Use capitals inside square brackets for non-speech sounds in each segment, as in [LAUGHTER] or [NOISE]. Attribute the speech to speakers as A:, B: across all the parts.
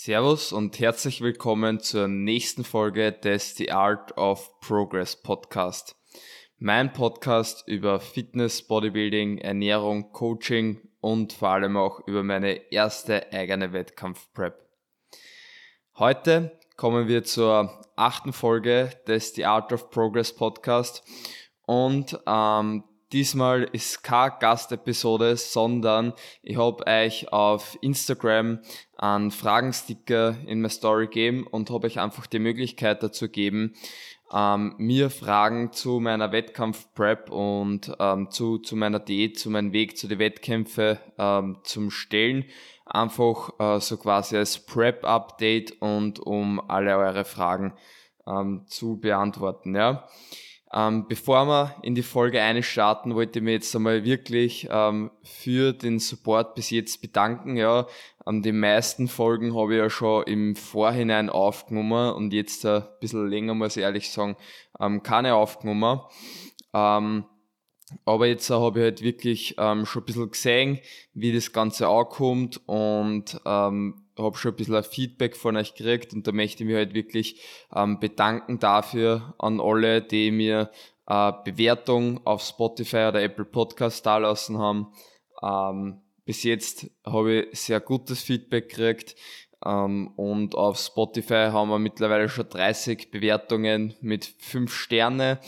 A: Servus und herzlich willkommen zur nächsten Folge des The Art of Progress Podcast. Mein Podcast über Fitness, Bodybuilding, Ernährung, Coaching und vor allem auch über meine erste eigene Wettkampf-Prep. Heute kommen wir zur achten Folge des The Art of Progress Podcast und ähm, Diesmal ist keine Gastepisode, sondern ich habe euch auf Instagram einen Fragensticker in meine Story gegeben und habe euch einfach die Möglichkeit dazu gegeben, ähm, mir Fragen zu meiner Wettkampf-Prep und ähm, zu, zu meiner Diät, zu meinem Weg zu den Wettkämpfen ähm, zum Stellen. Einfach äh, so quasi als Prep-Update und um alle eure Fragen ähm, zu beantworten. Ja. Ähm, bevor wir in die Folge starten, wollte ich mich jetzt einmal wirklich ähm, für den Support bis jetzt bedanken. Ja, an die meisten Folgen habe ich ja schon im Vorhinein aufgenommen und jetzt ein bisschen länger, muss ich ehrlich sagen, ähm, keine aufgenommen. Ähm, aber jetzt habe ich halt wirklich ähm, schon ein bisschen gesehen, wie das Ganze ankommt und ähm, habe schon ein bisschen Feedback von euch gekriegt und da möchte ich mich halt wirklich ähm, bedanken dafür an alle, die mir äh, Bewertung auf Spotify oder Apple Podcast da lassen haben. Ähm, bis jetzt habe ich sehr gutes Feedback gekriegt ähm, und auf Spotify haben wir mittlerweile schon 30 Bewertungen mit 5 Sterne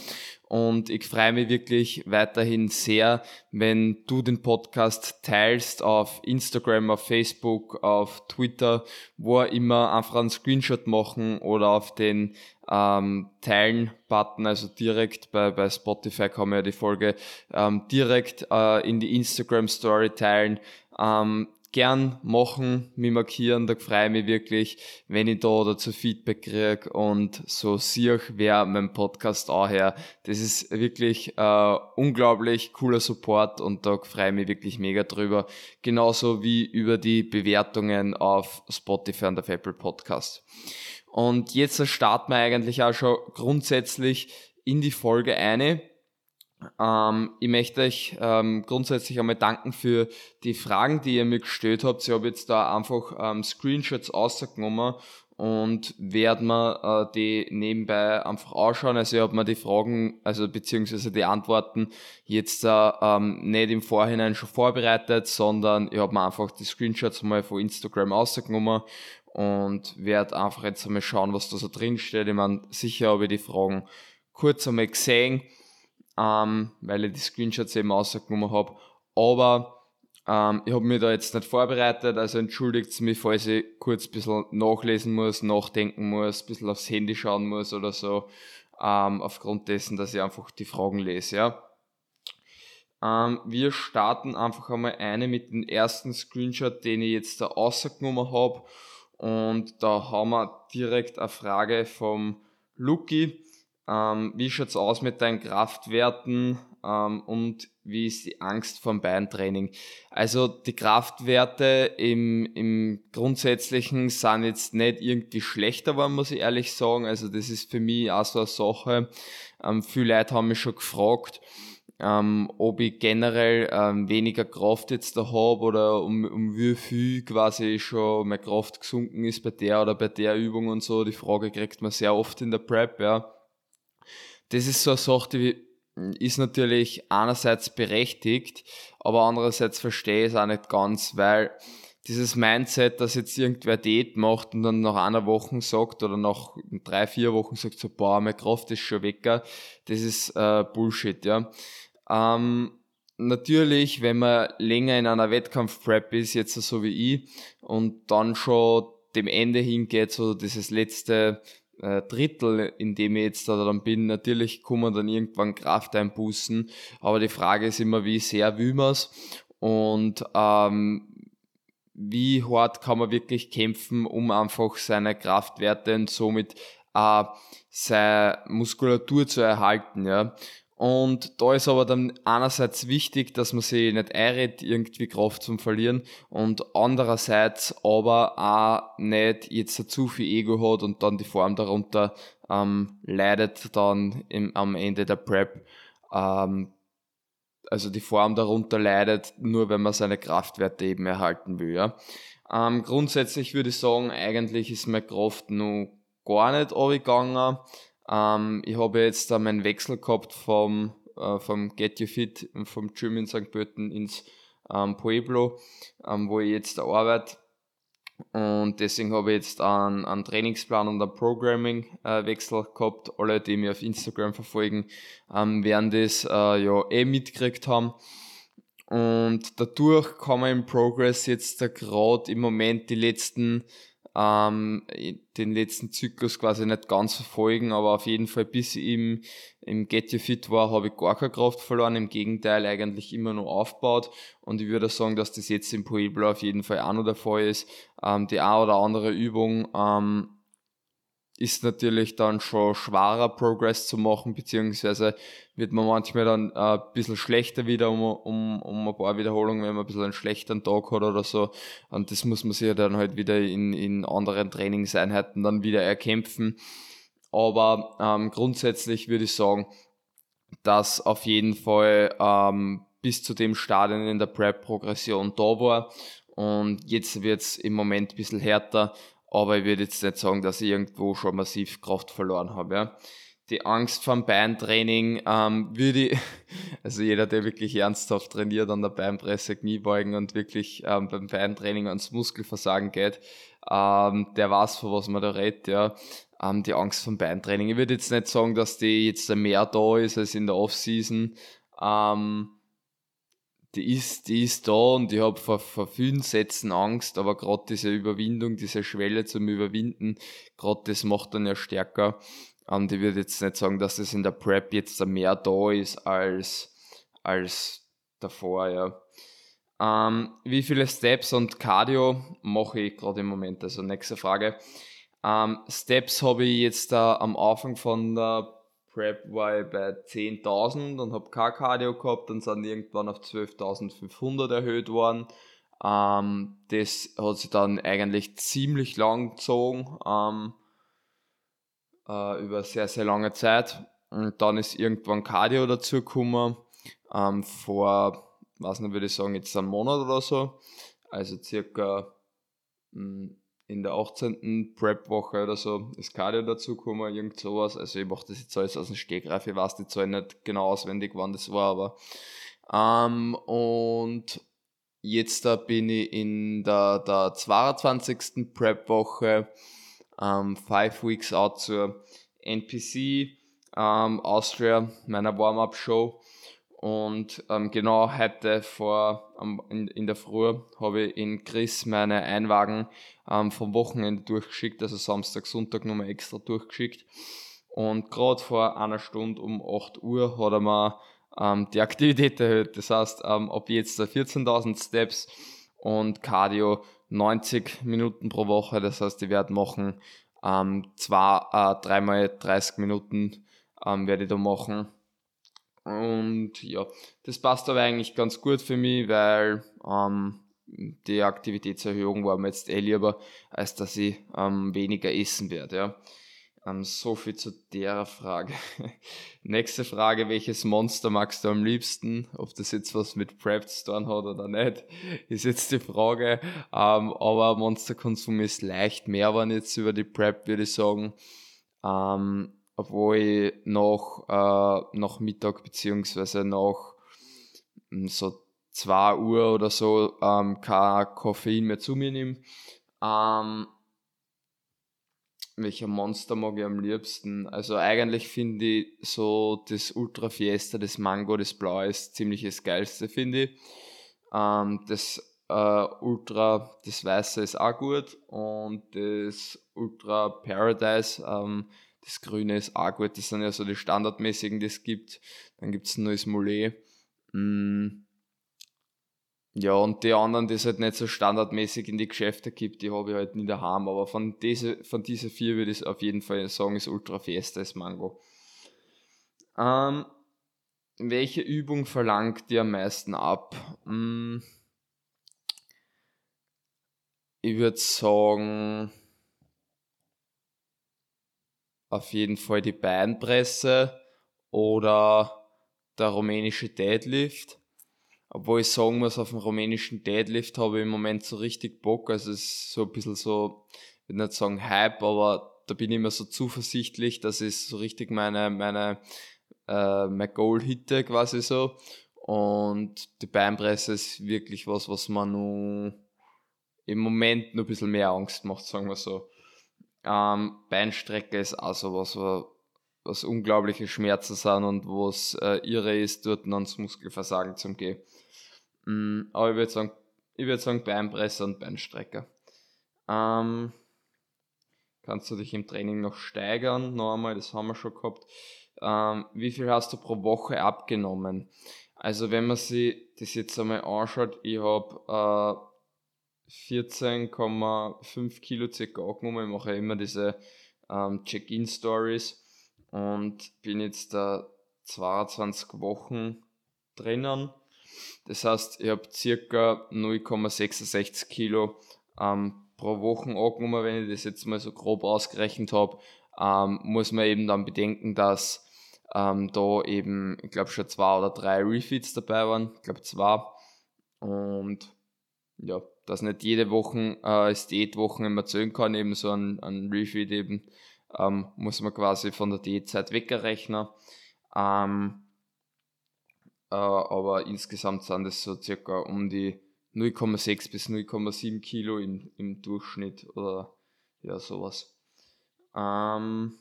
A: und ich freue mich wirklich weiterhin sehr, wenn du den Podcast teilst auf Instagram, auf Facebook, auf Twitter, wo immer einfach einen Screenshot machen oder auf den ähm, Teilen-Button, also direkt bei, bei Spotify kann man ja die Folge ähm, direkt äh, in die Instagram Story teilen. Ähm, gern machen, mich markieren, da freue ich mich wirklich, wenn ich da dazu Feedback kriege und so sehe, wer mein Podcast auch her. Das ist wirklich äh, unglaublich cooler Support und da freue ich mich wirklich mega drüber. Genauso wie über die Bewertungen auf Spotify und auf Apple Podcast. Und jetzt starten wir eigentlich auch schon grundsätzlich in die Folge eine. Ähm, ich möchte euch ähm, grundsätzlich einmal danken für die Fragen, die ihr mir gestellt habt. Ich habe jetzt da einfach ähm, Screenshots ausgenommen und werde mir äh, die nebenbei einfach anschauen. Also ich habe mir die Fragen, also beziehungsweise die Antworten jetzt äh, ähm, nicht im Vorhinein schon vorbereitet, sondern ich habe mir einfach die Screenshots mal von Instagram ausgenommen und werde einfach jetzt einmal schauen, was da so drin steht. Ich meine, sicher habe ich die Fragen kurz einmal gesehen ähm, weil ich die Screenshots eben rausgenommen habe. Aber ähm, ich habe mich da jetzt nicht vorbereitet, also entschuldigt mich, falls ich kurz ein bisschen nachlesen muss, nachdenken muss, ein bisschen aufs Handy schauen muss oder so, ähm, aufgrund dessen, dass ich einfach die Fragen lese. Ja. Ähm, wir starten einfach einmal eine mit dem ersten Screenshot, den ich jetzt da rausgenommen habe. Und da haben wir direkt eine Frage vom Luki. Ähm, wie schaut's aus mit deinen Kraftwerten ähm, und wie ist die Angst vom Beintraining? Also die Kraftwerte im, im Grundsätzlichen sind jetzt nicht irgendwie schlechter geworden, muss ich ehrlich sagen. Also das ist für mich auch so eine Sache. Ähm, viele Leute haben mich schon gefragt, ähm, ob ich generell ähm, weniger Kraft jetzt da habe oder um, um wie viel quasi schon meine Kraft gesunken ist bei der oder bei der Übung und so. Die Frage kriegt man sehr oft in der Prep, ja das ist so eine Sache, die ist natürlich einerseits berechtigt, aber andererseits verstehe ich es auch nicht ganz, weil dieses Mindset, dass jetzt irgendwer Diät macht und dann nach einer Woche sagt oder nach drei, vier Wochen sagt so, boah, meine Kraft ist schon weg, das ist äh, Bullshit, ja. Ähm, natürlich, wenn man länger in einer Wettkampf-Prep ist, jetzt so wie ich, und dann schon dem Ende hingeht, so dieses letzte äh, Drittel, in dem ich jetzt da dann bin, natürlich kommen dann irgendwann Kraft einbußen, aber die Frage ist immer, wie sehr will man es und ähm, wie hart kann man wirklich kämpfen, um einfach seine Kraftwerte und somit äh, seine Muskulatur zu erhalten. Ja. Und da ist aber dann einerseits wichtig, dass man sich nicht einredet, irgendwie Kraft zum Verlieren und andererseits aber auch nicht jetzt zu viel Ego hat und dann die Form darunter ähm, leidet dann im, am Ende der Prep. Ähm, also die Form darunter leidet, nur wenn man seine Kraftwerte eben erhalten will. Ja. Ähm, grundsätzlich würde ich sagen, eigentlich ist meine Kraft noch gar nicht runtergegangen. Ähm, ich habe jetzt da meinen Wechsel gehabt vom, äh, vom Get You Fit, vom Gym in St. Pölten ins ähm, Pueblo, ähm, wo ich jetzt arbeite. Und deswegen habe ich jetzt einen, einen Trainingsplan und einen Programming-Wechsel äh, gehabt. Alle, die mich auf Instagram verfolgen, ähm, werden das äh, ja eh mitgekriegt haben. Und dadurch kann man im Progress jetzt gerade im Moment die letzten ähm, den letzten Zyklus quasi nicht ganz verfolgen, aber auf jeden Fall bis ich im, im Get You Fit war, habe ich gar keine Kraft verloren, im Gegenteil eigentlich immer nur aufgebaut und ich würde sagen, dass das jetzt im Pueblo auf jeden Fall auch noch der Fall ist. Ähm, die eine oder andere Übung ähm, ist natürlich dann schon schwerer Progress zu machen, beziehungsweise wird man manchmal dann äh, ein bisschen schlechter wieder um, um, um ein paar Wiederholungen, wenn man ein bisschen einen schlechten Tag hat oder so. Und das muss man sich dann halt wieder in, in anderen Trainingseinheiten dann wieder erkämpfen. Aber ähm, grundsätzlich würde ich sagen, dass auf jeden Fall ähm, bis zu dem Stadion in der Prep-Progression da war. Und jetzt wird es im Moment ein bisschen härter, aber ich würde jetzt nicht sagen, dass ich irgendwo schon massiv Kraft verloren habe. Ja. Die Angst vom Beintraining ähm, würde ich, [LAUGHS] also jeder, der wirklich ernsthaft trainiert an der Beinpresse, Kniebeugen und wirklich ähm, beim Beintraining ans Muskelversagen geht, ähm, der weiß, von was man da redet, ja. Ähm, die Angst vom Beintraining. Ich würde jetzt nicht sagen, dass die jetzt mehr da ist als in der Offseason. Ähm, die ist, die ist da und ich habe vor, vor vielen Sätzen Angst, aber gerade diese Überwindung, diese Schwelle zum Überwinden, gerade das macht dann ja stärker. Und ich würde jetzt nicht sagen, dass das in der Prep jetzt mehr da ist als, als davor, ja. Ähm, wie viele Steps und Cardio mache ich gerade im Moment? Also nächste Frage. Ähm, Steps habe ich jetzt da am Anfang von der Prep war ich bei 10.000 und habe kein Cardio gehabt und sind irgendwann auf 12.500 erhöht worden. Ähm, das hat sich dann eigentlich ziemlich lang gezogen, ähm, äh, über sehr, sehr lange Zeit. Und dann ist irgendwann Cardio dazu gekommen, ähm, vor, was nicht, würde ich sagen, jetzt einen Monat oder so. Also circa hm, in der 18. Prep-Woche oder so ist Cardio dazugekommen, irgend sowas. Also ich mache das jetzt alles aus dem Stegreif, ich weiß die Zahl nicht genau auswendig, wann das war, aber ähm, und jetzt da bin ich in der, der 22. Prep-Woche, ähm, Five Weeks Out zur NPC ähm, Austria, meiner Warm-Up-Show. Und ähm, genau heute vor ähm, in, in der Früh habe ich in Chris meine Einwagen ähm, vom Wochenende durchgeschickt, also Samstag, Sonntag nochmal extra durchgeschickt. Und gerade vor einer Stunde um 8 Uhr hat er mir ähm, die Aktivität erhöht. Das heißt, ähm, ab jetzt 14.000 Steps und Cardio 90 Minuten pro Woche. Das heißt, ich werde machen ähm, zwei, äh, dreimal 30 Minuten ähm, werde ich da machen und ja, das passt aber eigentlich ganz gut für mich, weil ähm, die Aktivitätserhöhung war mir jetzt eh lieber, als dass ich ähm, weniger essen werde. Ja. Ähm, so viel zu der Frage. [LAUGHS] Nächste Frage, welches Monster magst du am liebsten? Ob das jetzt was mit Prep zu tun hat oder nicht, [LAUGHS] ist jetzt die Frage. Ähm, aber Monsterkonsum ist leicht mehr, wenn jetzt über die Prep, würde ich sagen. Ähm, obwohl ich nach, äh, nach Mittag beziehungsweise nach hm, so 2 Uhr oder so ähm, kein Koffein mehr zu mir nehme. Ähm, welcher Monster mag ich am liebsten? Also eigentlich finde ich so das Ultra Fiesta, das Mango, das Blaue ist ziemlich das geilste, finde ich. Ähm, das äh, Ultra, das Weiße ist auch gut und das Ultra Paradise ähm, das Grüne ist auch gut. Das sind ja so die standardmäßigen, die es gibt. Dann gibt es ein neues Mollet. Mm. Ja, und die anderen, die es halt nicht so standardmäßig in die Geschäfte gibt, die habe ich halt nie daheim. Aber von diese, von diese vier würde ich auf jeden Fall sagen, ist Ultra Fiesta, ist Mango. Ähm, welche Übung verlangt dir am meisten ab? Mm. Ich würde sagen, auf jeden Fall die Beinpresse oder der rumänische Deadlift. obwohl ich sagen muss, auf dem rumänischen Deadlift habe ich im Moment so richtig Bock. Also es ist so ein bisschen so, ich will nicht sagen Hype, aber da bin ich immer so zuversichtlich, dass ich so richtig meine, meine, äh, mein Goal hitte quasi so. Und die Beinpresse ist wirklich was, was man nur im Moment nur ein bisschen mehr Angst macht, sagen wir so. Ähm, Beinstrecke ist auch so was, was unglaubliche Schmerzen sind und was äh, irre ist, dort ans Muskelversagen zum Gehen. Mm, aber ich würde sagen, ich sagen Beinpresse und Beinstrecker. Ähm, kannst du dich im Training noch steigern? Noch einmal, das haben wir schon gehabt. Ähm, wie viel hast du pro Woche abgenommen? Also wenn man sich das jetzt einmal anschaut, ich habe äh, 14,5 Kilo circa angenommen. Ich mache ja immer diese ähm, Check-in-Stories und bin jetzt da 22 Wochen drinnen. Das heißt, ich habe circa 0,66 Kilo ähm, pro Woche angenommen, wenn ich das jetzt mal so grob ausgerechnet habe. Ähm, muss man eben dann bedenken, dass ähm, da eben, ich glaube, schon zwei oder drei Refeeds dabei waren. Ich glaube, zwei. Und ja, dass nicht jede Woche äh, Diätwochen immer zählen kann, eben so ein, ein Refeed eben, ähm, muss man quasi von der Diätzeit wegrechnen. Ähm, äh, aber insgesamt sind es so circa um die 0,6 bis 0,7 Kilo im, im Durchschnitt oder ja, sowas. Ähm,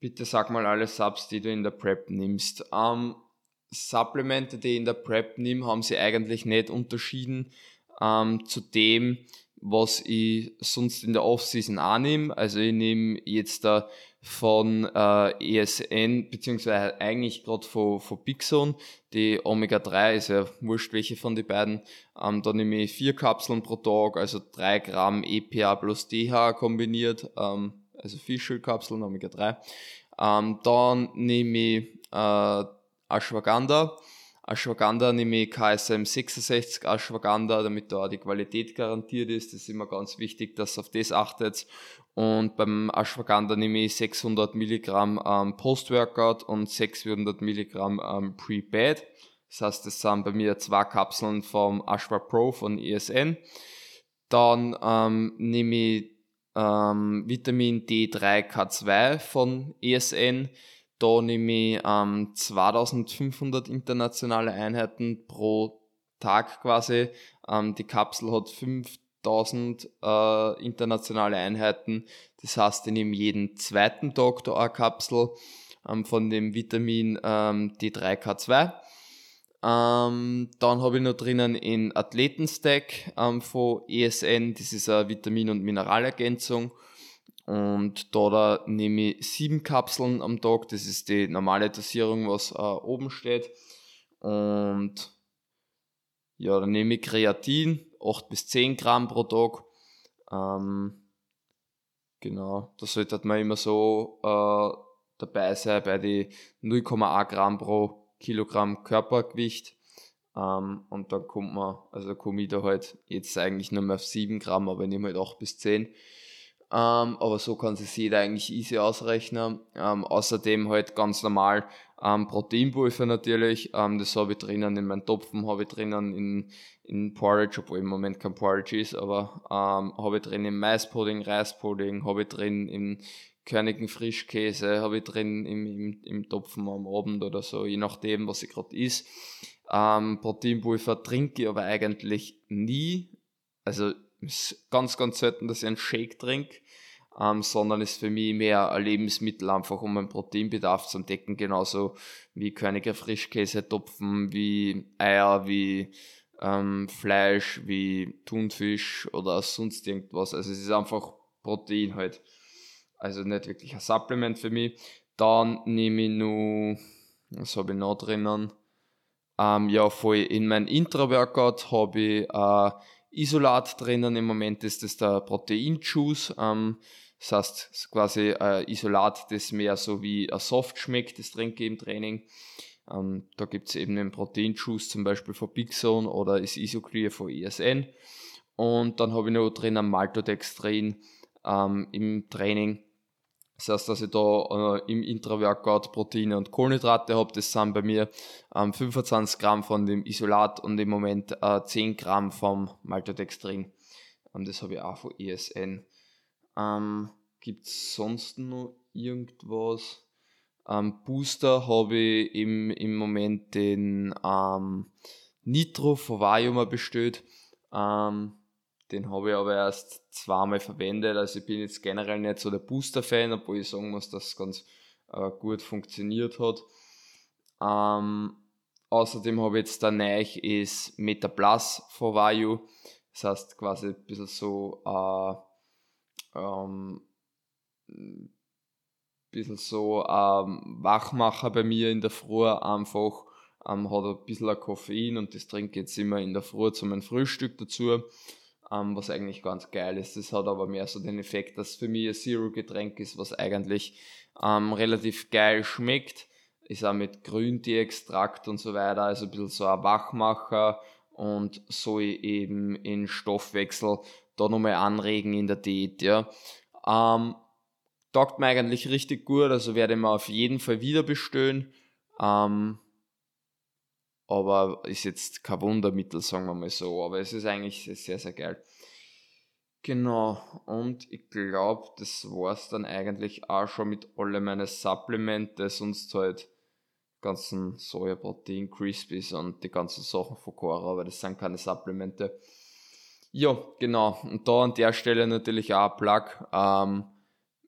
A: bitte sag mal alle Subs, die du in der Prep nimmst. Ähm, Supplemente, die ich in der Prep nehme, haben sie eigentlich nicht unterschieden ähm, zu dem, was ich sonst in der Offseason annehme. Also ich nehme jetzt da von äh, ESN, beziehungsweise eigentlich gerade von, von Bigzone, die Omega-3 ist ja wurscht welche von den beiden. Ähm, da nehme ich vier Kapseln pro Tag, also drei Gramm EPA plus DHA kombiniert, ähm, also Fischölkapseln, Omega-3. Ähm, dann nehme ich äh, Ashwagandha, Ashwagandha nehme ich KSM 66 Ashwagandha, damit da auch die Qualität garantiert ist. Das ist immer ganz wichtig, dass ihr auf das achtet. Und beim Ashwagandha nehme ich 600 Milligramm ähm, Post-Workout und 600 Milligramm ähm, Pre-Bed. Das heißt, das sind bei mir zwei Kapseln vom Ashwa Pro von ESN. Dann ähm, nehme ich ähm, Vitamin D3K2 von ESN. Da nehme ich ähm, 2500 internationale Einheiten pro Tag quasi. Ähm, die Kapsel hat 5000 äh, internationale Einheiten. Das heißt, ich nehme jeden zweiten Tag da eine Kapsel ähm, von dem Vitamin ähm, D3K2. Ähm, dann habe ich noch drinnen in Athletenstack ähm, von ESN, das ist eine Vitamin- und Mineralergänzung. Und da, da nehme ich sieben Kapseln am Tag. Das ist die normale Dosierung, was äh, oben steht. Und ja, dann nehme ich Kreatin, 8 bis 10 Gramm pro Tag. Ähm, genau, das sollte man immer so äh, dabei sein bei die 0,1 Gramm pro Kilogramm Körpergewicht. Ähm, und dann kommt man, also komme ich da halt jetzt eigentlich nur mehr auf 7 Gramm, aber ich nehme halt 8 bis 10. Ähm, aber so kann sich jeder eigentlich easy ausrechnen. Ähm, außerdem halt ganz normal ähm, Proteinpulver natürlich. Ähm, das habe ich drinnen in meinen Topfen, habe ich drinnen in, in Porridge, obwohl im Moment kein Porridge ist, aber ähm, habe ich drin im Maispudding, Reispudding, habe ich drin im körnigen Frischkäse, habe ich drin im, im, im Topfen am Abend oder so, je nachdem, was ich gerade isst. Ähm, Proteinpulver trinke ich aber eigentlich nie. Also ist ganz, ganz selten, dass ich einen Shake trinke, ähm, sondern ist für mich mehr ein Lebensmittel, einfach um meinen Proteinbedarf zu decken, genauso wie Königer Frischkäse, Topfen, wie Eier, wie ähm, Fleisch, wie Thunfisch oder sonst irgendwas. Also es ist einfach Protein halt. Also nicht wirklich ein Supplement für mich. Dann nehme ich nur, was habe ich noch drinnen? Ähm, ja, voll in mein Intra-Workout habe ich äh, Isolat drinnen. Im Moment ist das der Protein-Juice. Ähm, das heißt, quasi ein Isolat, das mehr so wie ein Soft schmeckt, das trinke ich im Training. Ähm, da gibt es eben den Protein-Juice zum Beispiel von Big Zone oder das Isoclear von ESN. Und dann habe ich noch drinnen Maltodextrin ähm, im Training. Das heißt, dass ich da äh, im Intra-Workout Proteine und Kohlenhydrate habe. Das sind bei mir ähm, 25 Gramm von dem Isolat und im Moment äh, 10 Gramm vom Maltodextrin. Ähm, das habe ich auch von ESN. Ähm, Gibt es sonst noch irgendwas? Ähm, Booster habe ich im, im Moment den ähm, Nitro von Vajuma bestellt. Ähm, den habe ich aber erst zweimal verwendet. Also ich bin jetzt generell nicht so der Booster-Fan, obwohl ich sagen muss, dass es ganz äh, gut funktioniert hat. Ähm, außerdem habe ich jetzt der Neich ist Meta Plus von Vayu. Das heißt quasi ein bisschen so äh, ähm, bisschen so ähm, Wachmacher bei mir in der Früh einfach. Ähm, hat ein bisschen Koffein und das trinke ich jetzt immer in der Früh zu meinem Frühstück dazu ähm, was eigentlich ganz geil ist. Das hat aber mehr so den Effekt, dass für mich ein Zero-Getränk ist, was eigentlich ähm, relativ geil schmeckt. Ist auch mit Grüntee-Extrakt und so weiter, also ein bisschen so ein Wachmacher und soll eben in Stoffwechsel da nochmal anregen in der Diät. Ja. Ähm, taugt mir eigentlich richtig gut, also werde ich mir auf jeden Fall wieder bestellen. Ähm, aber ist jetzt kein Wundermittel, sagen wir mal so. Aber es ist eigentlich sehr, sehr geil. Genau, und ich glaube, das war es dann eigentlich auch schon mit alle meine Supplemente, sonst halt ganzen Sojaprotein, Crispies und die ganzen Sachen von Cora, aber das sind keine Supplemente. Ja, genau. Und da an der Stelle natürlich auch ein Plug. Ähm,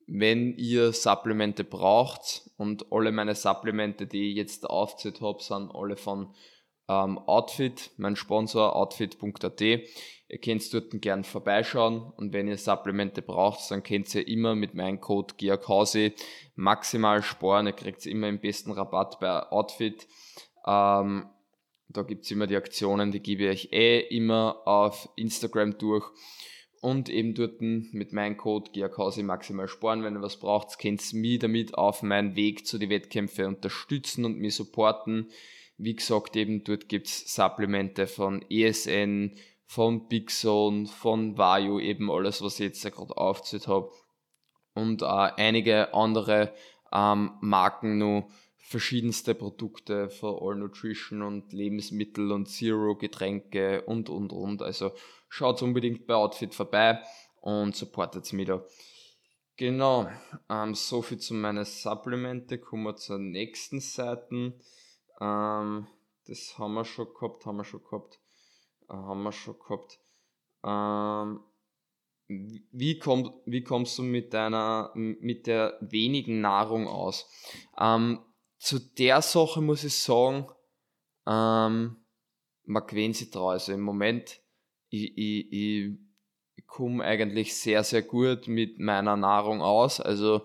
A: wenn ihr Supplemente braucht und alle meine Supplemente, die ich jetzt aufgezählt habe, sind alle von ähm, Outfit, mein Sponsor outfit.at. Ihr könnt dort gern vorbeischauen und wenn ihr Supplemente braucht, dann könnt ihr immer mit meinem Code GEORGHAUSE maximal sparen. Ihr kriegt immer im besten Rabatt bei Outfit. Ähm, da gibt's immer die Aktionen, die gebe ich euch eh immer auf Instagram durch. Und eben dort mit meinem Code GEORGHAUSE maximal sparen. Wenn ihr was braucht, könnt ihr mich damit auf meinen Weg zu den Wettkämpfen unterstützen und mich supporten. Wie gesagt, eben dort gibt es Supplemente von ESN, von Big Zone, von Vayu, eben alles, was ich jetzt gerade aufgezählt habe. Und äh, einige andere ähm, Marken noch verschiedenste Produkte von All Nutrition und Lebensmittel und Zero Getränke und und und. Also schaut unbedingt bei Outfit vorbei und supportet mich da. Genau, ähm, so viel zu meinen Supplemente. Kommen wir zur nächsten Seite. Ähm, das haben wir schon gehabt, haben wir schon gehabt, äh, haben wir schon gehabt. Ähm, wie, komm, wie kommst du mit deiner, mit der wenigen Nahrung aus? Ähm, zu der Sache muss ich sagen, ähm, man gewöhnt sich drauf. Also im Moment, ich, ich, ich, ich komme eigentlich sehr, sehr gut mit meiner Nahrung aus. Also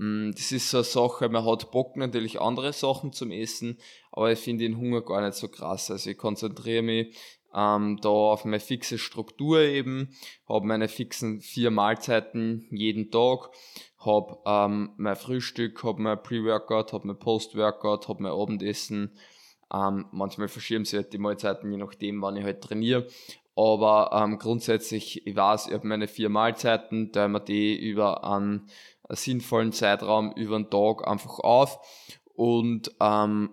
A: Mm, das ist so eine Sache, man hat Bock natürlich andere Sachen zum Essen, aber ich finde den Hunger gar nicht so krass. Also ich konzentriere mich ähm, da auf meine fixe Struktur eben, habe meine fixen vier Mahlzeiten jeden Tag, habe ähm, mein Frühstück, habe mein Pre-Workout, habe mein Post-Workout, habe mein Abendessen. Ähm, manchmal verschieben sie halt die Mahlzeiten, je nachdem, wann ich halt trainiere. Aber ähm, grundsätzlich, ich weiß, ich habe meine vier Mahlzeiten, da wir die über einen sinnvollen Zeitraum über den Tag einfach auf und ähm,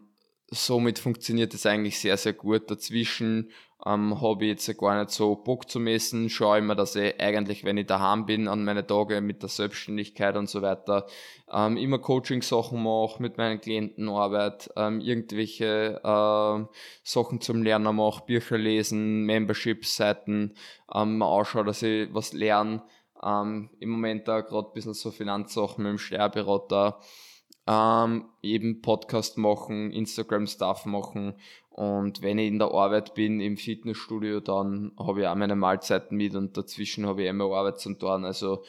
A: somit funktioniert es eigentlich sehr, sehr gut. Dazwischen ähm, habe ich jetzt gar nicht so Bock zu messen, schaue immer, dass ich eigentlich, wenn ich daheim bin, an meine Tage mit der Selbstständigkeit und so weiter, ähm, immer Coaching-Sachen mache, mit meinen Klienten arbeite, ähm, irgendwelche äh, Sachen zum Lernen mache, Bücher lesen, Membership-Seiten, ähm, ausschaue, dass ich was lerne, ähm, Im Moment da gerade ein bisschen so Finanzsachen mit dem Steuerberater. Ähm, eben Podcast machen, Instagram-Stuff machen. Und wenn ich in der Arbeit bin, im Fitnessstudio, dann habe ich auch meine Mahlzeiten mit und dazwischen habe ich immer Arbeit zum tun. Also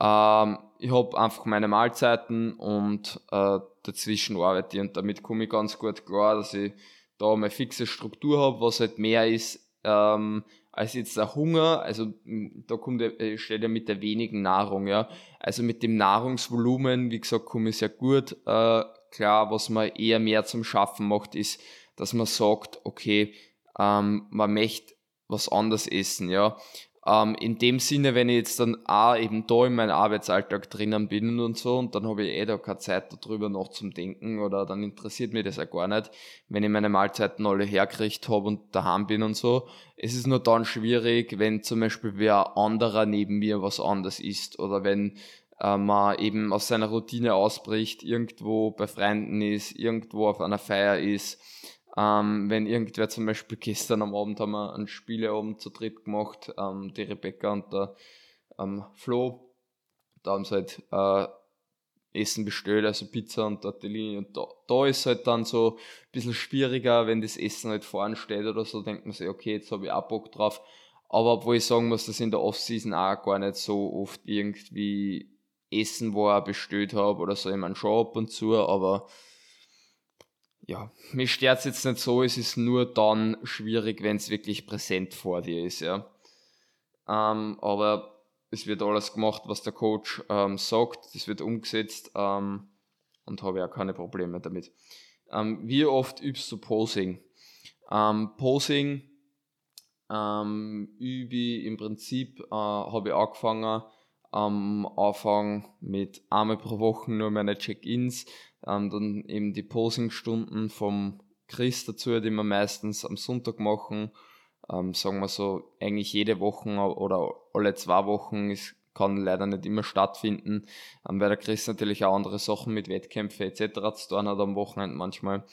A: ähm, ich habe einfach meine Mahlzeiten und äh, dazwischen arbeite ich und damit komme ich ganz gut klar, dass ich da eine fixe Struktur habe, was halt mehr ist, ähm, als jetzt der Hunger, also da kommt äh, steht ja mit der wenigen Nahrung, ja. Also mit dem Nahrungsvolumen, wie gesagt, komme ich sehr gut äh, klar. Was man eher mehr zum Schaffen macht, ist, dass man sagt, okay, ähm, man möchte was anderes essen, ja. Ähm, in dem Sinne, wenn ich jetzt dann auch eben da in meinem Arbeitsalltag drinnen bin und so, und dann habe ich eh da keine Zeit darüber noch zum Denken oder dann interessiert mich das auch gar nicht, wenn ich meine Mahlzeiten alle hergerichtet habe und daheim bin und so. Es ist nur dann schwierig, wenn zum Beispiel wer anderer neben mir was anderes isst oder wenn äh, man eben aus seiner Routine ausbricht, irgendwo bei Freunden ist, irgendwo auf einer Feier ist. Ähm, wenn irgendwer zum Beispiel gestern am Abend haben wir ein Spieleabend zu dritt gemacht, ähm, die Rebecca und der ähm, Flo, da haben sie halt äh, Essen bestellt, also Pizza und Tortellini und da, da ist halt dann so ein bisschen schwieriger, wenn das Essen halt vorne steht oder so, denkt man sich, okay, jetzt habe ich auch Bock drauf. Aber obwohl ich sagen muss, dass in der Off-Season auch gar nicht so oft irgendwie Essen, ich bestellt habe oder so, ich meine schon ab und zu, aber ja, mich stört es jetzt nicht so, es ist nur dann schwierig, wenn es wirklich präsent vor dir ist, ja. Ähm, aber es wird alles gemacht, was der Coach ähm, sagt, das wird umgesetzt ähm, und habe ja keine Probleme damit. Ähm, wie oft übst du Posing? Ähm, Posing ähm, übe ich im Prinzip, äh, habe ich angefangen am Anfang mit einmal pro Woche nur meine Check-ins, ähm, dann eben die Posing-Stunden vom Chris dazu, die wir meistens am Sonntag machen. Ähm, sagen wir so, eigentlich jede Woche oder alle zwei Wochen ist, kann leider nicht immer stattfinden, ähm, weil der Chris natürlich auch andere Sachen mit Wettkämpfen etc. zu tun hat am Wochenende manchmal.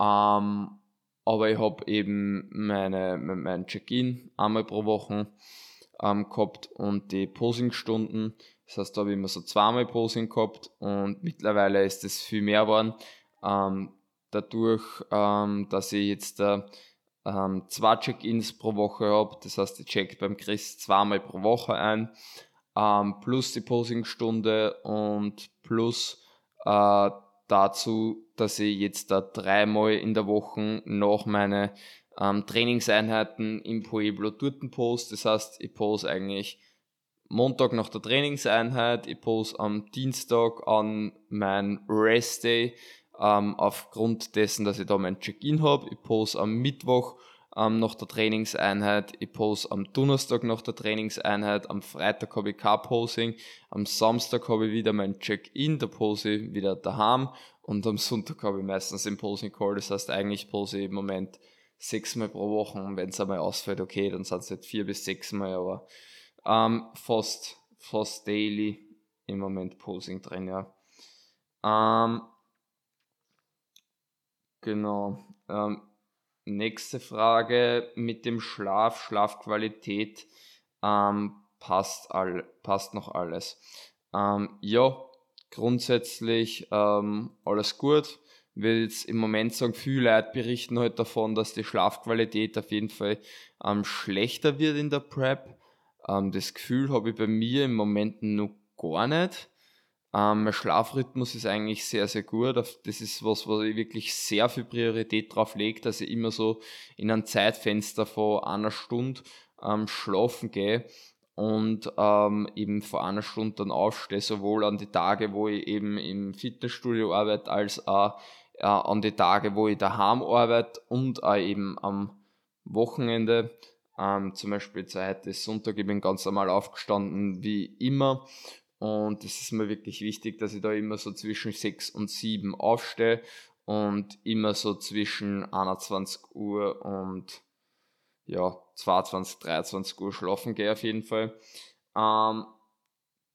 A: Ähm, aber ich habe eben meine, mein Check-in einmal pro Woche ähm, gehabt und die Posing-Stunden. Das heißt, da habe ich immer so zweimal Posing gehabt und mittlerweile ist es viel mehr geworden. Ähm, dadurch, ähm, dass ich jetzt äh, ähm, zwei Check-ins pro Woche habe, das heißt, ich check beim Chris zweimal pro Woche ein, ähm, plus die Posing-Stunde und plus äh, dazu, dass ich jetzt da dreimal in der Woche noch meine ähm, Trainingseinheiten im Pueblo dort post. Das heißt, ich poste eigentlich Montag nach der Trainingseinheit, ich poste am Dienstag an mein Rest Day, ähm, aufgrund dessen, dass ich da mein Check-in habe. Ich poste am Mittwoch ähm, nach der Trainingseinheit, ich poste am Donnerstag nach der Trainingseinheit, am Freitag habe ich kein Posing, am Samstag habe ich wieder mein Check-in, da pose ich wieder daheim und am Sonntag habe ich meistens den Posing Call. Das heißt, eigentlich pose ich im Moment sechsmal pro Woche. Und wenn es einmal ausfällt, okay, dann sind es halt vier bis sechsmal, aber ähm, fast, fast daily im Moment Posing drin, ja. Ähm, genau. Ähm, nächste Frage mit dem Schlaf, Schlafqualität. Ähm, passt, all, passt noch alles. Ähm, ja, grundsätzlich ähm, alles gut würde jetzt im Moment sagen, viele Leute berichten halt davon, dass die Schlafqualität auf jeden Fall ähm, schlechter wird in der Prep. Ähm, das Gefühl habe ich bei mir im Moment noch gar nicht. Ähm, mein Schlafrhythmus ist eigentlich sehr, sehr gut. Das ist was, wo ich wirklich sehr viel Priorität drauf lege, dass ich immer so in ein Zeitfenster von einer Stunde ähm, schlafen gehe und ähm, eben vor einer Stunde dann aufstehe, sowohl an die Tage, wo ich eben im Fitnessstudio arbeite, als auch äh, an die Tage, wo ich daheim arbeite und auch eben am Wochenende. Ähm, zum Beispiel jetzt heute ist Sonntag, ich bin ganz normal aufgestanden wie immer. Und es ist mir wirklich wichtig, dass ich da immer so zwischen 6 und 7 aufstehe und immer so zwischen 21 Uhr und ja, 22, 23 Uhr schlafen gehe auf jeden Fall. Ähm,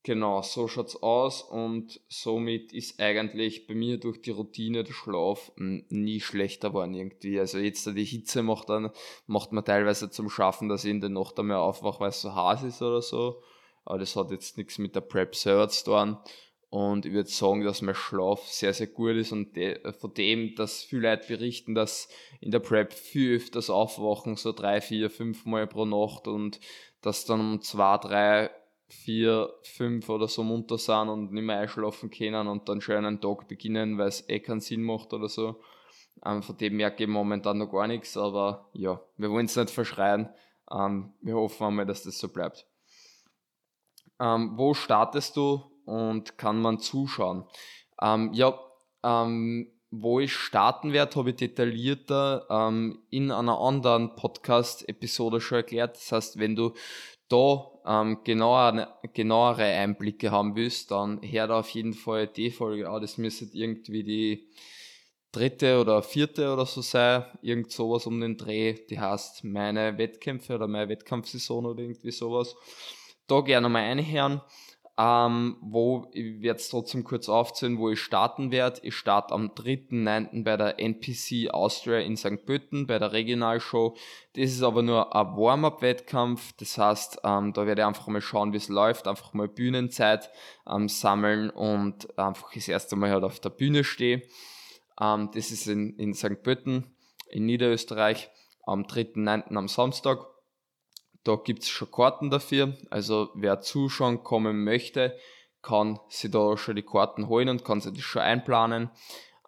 A: Genau, so schaut's aus und somit ist eigentlich bei mir durch die Routine der Schlaf nie schlechter geworden irgendwie. Also jetzt die Hitze macht dann, macht man teilweise zum Schaffen, dass ich in der Nacht einmal aufwache, weil es so heiß ist oder so. Aber das hat jetzt nichts mit der Prep selber zu tun. Und ich würde sagen, dass mein Schlaf sehr, sehr gut ist und de von dem, dass viele Leute berichten, dass in der Prep viel öfters aufwachen, so drei, vier, fünf Mal pro Nacht und dass dann um zwei, drei vier, fünf oder so munter sind und nicht mehr einschlafen können und dann schon einen Tag beginnen, weil es eh keinen Sinn macht oder so. Ähm, von dem merke ich momentan noch gar nichts, aber ja, wir wollen es nicht verschreien. Ähm, wir hoffen einmal, dass das so bleibt. Ähm, wo startest du und kann man zuschauen? Ähm, ja, ähm, wo ich starten werde, habe ich detaillierter ähm, in einer anderen Podcast-Episode schon erklärt. Das heißt, wenn du da ähm, genauer, genauere Einblicke haben willst, dann hör da auf jeden Fall die Folge an. Das müsste irgendwie die dritte oder vierte oder so sein. Irgend sowas um den Dreh. Die heißt meine Wettkämpfe oder meine Wettkampfsaison oder irgendwie sowas. Da gerne mal einhören ähm, wo ich werde es trotzdem kurz aufzählen, wo ich starten werde. Ich starte am 3.9. bei der NPC Austria in St. Pötten bei der Regionalshow. Das ist aber nur ein Warm-up-Wettkampf. Das heißt, ähm, da werde ich einfach mal schauen, wie es läuft, einfach mal Bühnenzeit ähm, sammeln und einfach das erste Mal halt auf der Bühne stehe. Ähm, das ist in, in St. Pötten in Niederösterreich am 3.9. am Samstag. Da gibt es schon Karten dafür. Also wer zuschauen kommen möchte, kann sich da schon die Karten holen und kann sich das schon einplanen.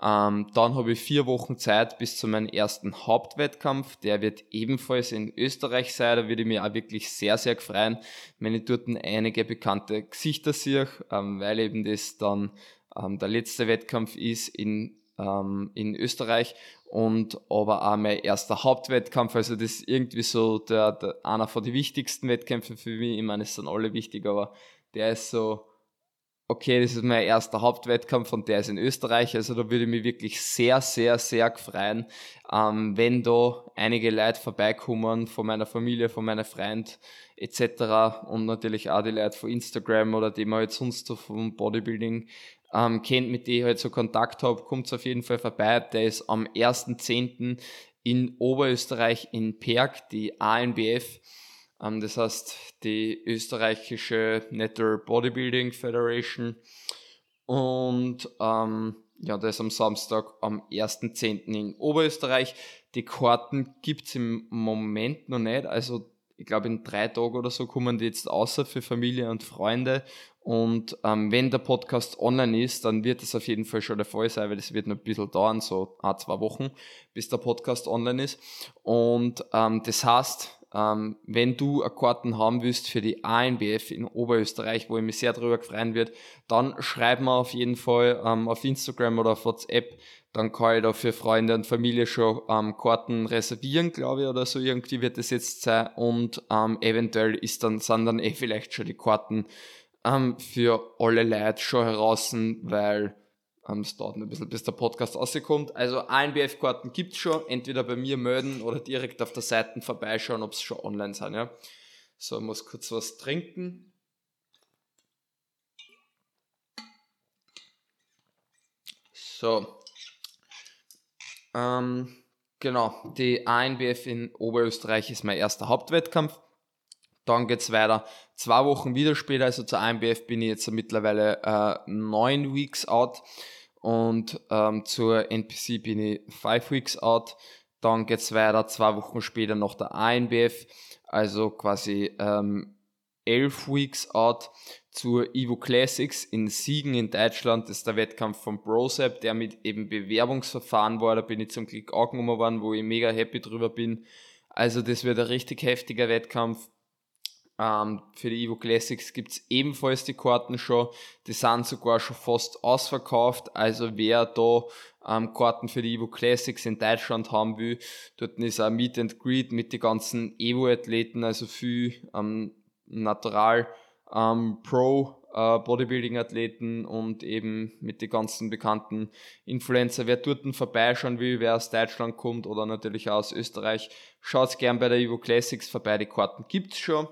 A: Ähm, dann habe ich vier Wochen Zeit bis zu meinem ersten Hauptwettkampf. Der wird ebenfalls in Österreich sein. Da würde ich mich auch wirklich sehr, sehr freuen, wenn ich dort einige bekannte Gesichter sehe, ähm, weil eben das dann ähm, der letzte Wettkampf ist in, ähm, in Österreich und aber auch mein erster Hauptwettkampf, also das ist irgendwie so der, der einer von den wichtigsten Wettkämpfen für mich. Ich meine, es sind alle wichtig, aber der ist so, okay, das ist mein erster Hauptwettkampf und der ist in Österreich, also da würde ich mich wirklich sehr, sehr, sehr freuen, ähm, wenn da einige Leute vorbeikommen von meiner Familie, von meinen Freunden etc. und natürlich auch die Leute von Instagram oder die man jetzt sonst so vom Bodybuilding ähm, kennt, mit denen ich halt so Kontakt habe, kommt auf jeden Fall vorbei. Der ist am 1.10. in Oberösterreich in Perg, die ANBF. Ähm, das heißt, die österreichische Natural Bodybuilding Federation. Und ähm, ja, das ist am Samstag am 1.10. in Oberösterreich. Die Karten gibt es im Moment noch nicht. Also ich glaube, in drei Tagen oder so kommen die jetzt außer für Familie und Freunde. Und ähm, wenn der Podcast online ist, dann wird es auf jeden Fall schon der Fall sein, weil es wird noch ein bisschen dauern, so ein, zwei Wochen, bis der Podcast online ist. Und ähm, das heißt, ähm, wenn du Karten haben willst für die ANBF in Oberösterreich, wo ich mich sehr darüber freuen wird, dann schreib mir auf jeden Fall ähm, auf Instagram oder auf WhatsApp dann kann ich da für Freunde und Familie schon ähm, Karten reservieren, glaube ich, oder so irgendwie wird es jetzt sein. Und ähm, eventuell ist dann, sind dann eh vielleicht schon die Karten ähm, für alle Leute schon heraus, weil ähm, es dauert ein bisschen, bis der Podcast rauskommt. Also ANBF-Karten gibt es schon, entweder bei mir melden oder direkt auf der Seite vorbeischauen, ob es schon online sind. Ja? So, ich muss kurz was trinken. So, ähm, genau, die ANBF in Oberösterreich ist mein erster Hauptwettkampf. Dann geht es weiter. Zwei Wochen wieder später, also zur ANBF bin ich jetzt mittlerweile äh, neun Weeks out und ähm, zur NPC bin ich five Weeks out. Dann geht es weiter, zwei Wochen später nach der ANBF, also quasi ähm, elf Weeks out zur Evo Classics in Siegen in Deutschland. Das ist der Wettkampf von Brosep, der mit eben Bewerbungsverfahren war. Da bin ich zum Glück auch genommen worden, wo ich mega happy drüber bin. Also das wird ein richtig heftiger Wettkampf. Ähm, für die Evo Classics gibt es ebenfalls die Karten schon. Die sind sogar schon fast ausverkauft. Also wer da ähm, Karten für die Evo Classics in Deutschland haben will, dort ist ein Meet and Greet mit den ganzen Evo-Athleten, also viel ähm, Natural ähm, Pro äh, Bodybuilding-Athleten und eben mit den ganzen bekannten Influencer. Wer dort vorbeischauen will, wer aus Deutschland kommt oder natürlich auch aus Österreich, schaut gern bei der Evo Classics vorbei. Die Karten gibt es schon.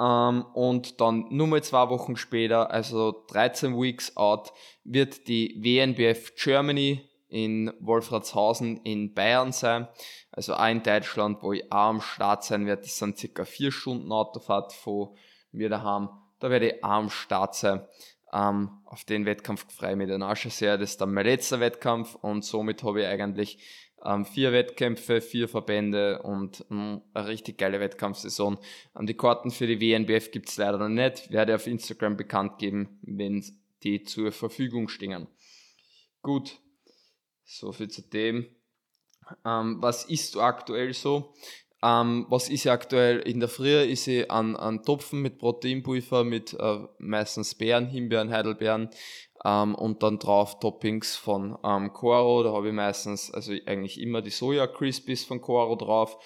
A: Ähm, und dann nur mal zwei Wochen später, also 13 Weeks out, wird die WNBF Germany in Wolfratshausen in Bayern sein. Also auch in Deutschland, wo ich auch am Start sein werde. Das sind circa vier Stunden Autofahrt von mir daheim. Da werde ich auch am Start sein. Ähm, auf den Wettkampf freue ich mich dann auch schon sehr. Das ist dann mein letzter Wettkampf und somit habe ich eigentlich ähm, vier Wettkämpfe, vier Verbände und ähm, eine richtig geile Wettkampfsaison. Ähm, die Karten für die WNBF gibt es leider noch nicht. Werde auf Instagram bekannt geben, wenn die zur Verfügung stehen. Gut, so viel zu dem. Ähm, was ist aktuell so? Ähm, was ist aktuell in der Früh? Ist sie an, an Topfen mit Proteinpulver, mit äh, meistens Beeren, Himbeeren, Heidelbeeren ähm, und dann drauf Toppings von ähm, Coro. Da habe ich meistens, also eigentlich immer die Soja Crispies von Coro drauf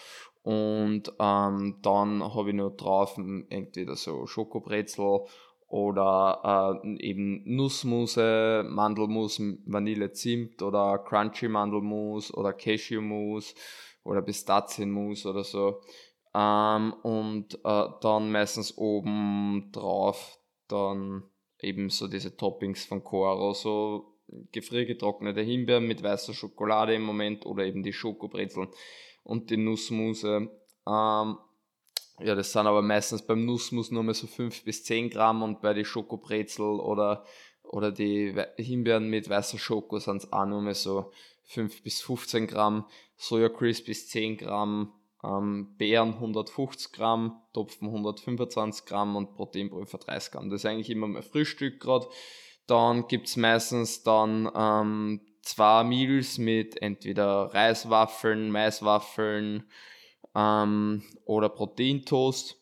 A: Und ähm, dann habe ich noch drauf entweder so Schokobrezel oder äh, eben Nussmuse, Mandelmus, Vanille, Zimt oder Crunchy Mandelmus oder Cashewmus oder Pistazienmus oder so. Ähm, und äh, dann meistens oben drauf dann eben so diese Toppings von Coro, so gefriergetrocknete Himbeeren mit weißer Schokolade im Moment oder eben die Schokobrezeln und die Nussmuse. Ähm, ja, das sind aber meistens beim Nussmus nur mehr so 5 bis 10 Gramm und bei den Schokobrezel oder, oder die Himbeeren mit weißer Schoko sind es auch nur mehr so 5 bis 15 Gramm, Soja Crisp bis 10 Gramm, ähm, Beeren 150 Gramm, Topfen 125 Gramm und Proteinpulver 30 Gramm. Das ist eigentlich immer mein Frühstück gerade. Dann gibt es meistens dann ähm, zwei Meals mit entweder Reiswaffeln, Maiswaffeln ähm, oder Proteintoast.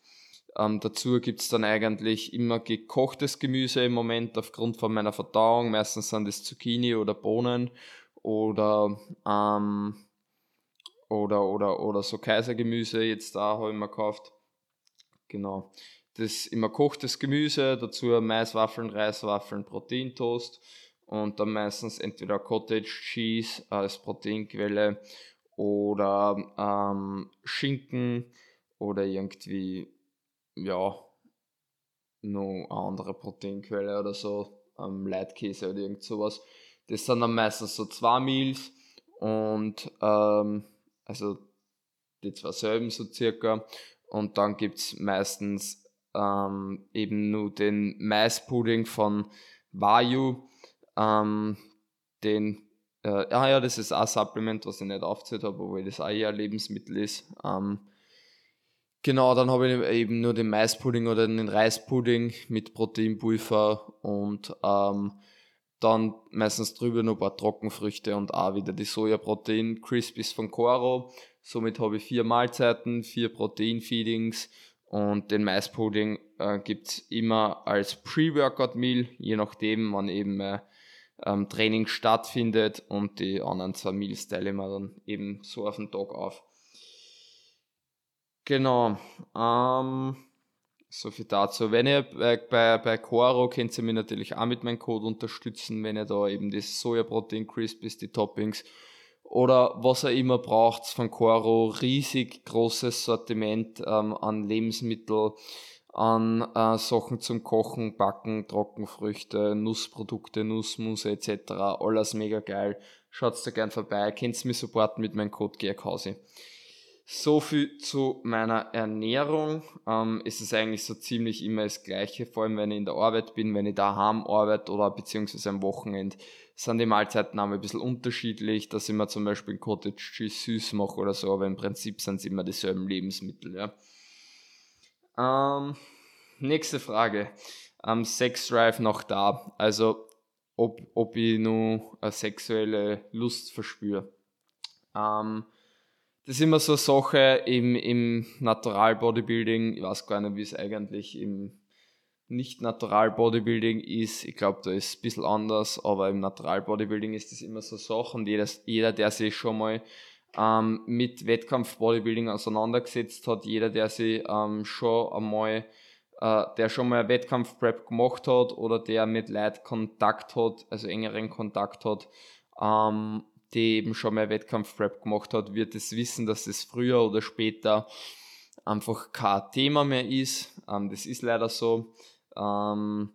A: Ähm, dazu gibt es dann eigentlich immer gekochtes Gemüse im Moment aufgrund von meiner Verdauung. Meistens sind es Zucchini oder Bohnen oder, ähm, oder, oder, oder so Kaisergemüse. Jetzt da habe ich mir gekauft. Genau das immer kochtes Gemüse, dazu Maiswaffeln, Reiswaffeln, Proteintoast und dann meistens entweder Cottage Cheese als Proteinquelle oder ähm, Schinken oder irgendwie, ja, noch eine andere Proteinquelle oder so, ähm, Leitkäse oder irgend sowas. Das sind dann meistens so zwei Meals und ähm, also die zwei selben so circa. Und dann gibt es meistens ähm, eben nur den Maispudding von Vayu, ähm, den, äh, ah ja, das ist ein Supplement, was ich nicht aufgezählt habe, obwohl das auch ein Lebensmittel ist. Ähm, genau, dann habe ich eben nur den Maispudding oder den Reispudding mit Proteinpulver und ähm, dann meistens drüber noch ein paar Trockenfrüchte und auch wieder die Sojaprotein Crispies von Coro. Somit habe ich vier Mahlzeiten, vier Proteinfeedings und den Maispudding äh, gibt es immer als Pre-Workout-Meal, je nachdem, wann eben äh, ähm, Training stattfindet. Und die anderen zwei Meals teilen wir dann eben so auf den Tag auf. Genau. Ähm, so viel dazu. Wenn ihr bei, bei, bei Coro könnt ihr mich natürlich auch mit meinem Code unterstützen, wenn ihr da eben das Sojaprotein Crispies, die Toppings oder was er immer braucht von Coro. Riesig großes Sortiment ähm, an Lebensmitteln, an äh, Sachen zum Kochen, Backen, Trockenfrüchte, Nussprodukte, Nussmuse etc. Alles mega geil. Schaut da gern vorbei. Könnt mich supporten mit meinem Code GERKHAUSI. So viel zu meiner Ernährung. Ähm, es ist eigentlich so ziemlich immer das Gleiche, vor allem wenn ich in der Arbeit bin, wenn ich daheim arbeite oder beziehungsweise am Wochenende sind die Mahlzeiten auch ein bisschen unterschiedlich, dass ich mir zum Beispiel Cottage Cheese süß mache oder so, aber im Prinzip sind es immer dieselben Lebensmittel. Ja. Ähm, nächste Frage. Ähm, Sex Drive noch da? Also, ob, ob ich nur eine sexuelle Lust verspüre. Ähm, das ist immer so eine Sache im, im Natural Bodybuilding. Ich weiß gar nicht, wie es eigentlich im nicht Natural Bodybuilding ist, ich glaube, da ist es ein bisschen anders, aber im Natural Bodybuilding ist das immer so Sache und jeder, jeder der sich schon mal ähm, mit Wettkampf Bodybuilding auseinandergesetzt hat, jeder, der sich ähm, schon einmal, äh, der schon mal Wettkampf Prep gemacht hat oder der mit Leid Kontakt hat, also engeren Kontakt hat, ähm, die eben schon mal Wettkampf Prep gemacht hat, wird es wissen, dass es früher oder später einfach kein Thema mehr ist. Ähm, das ist leider so. Ähm,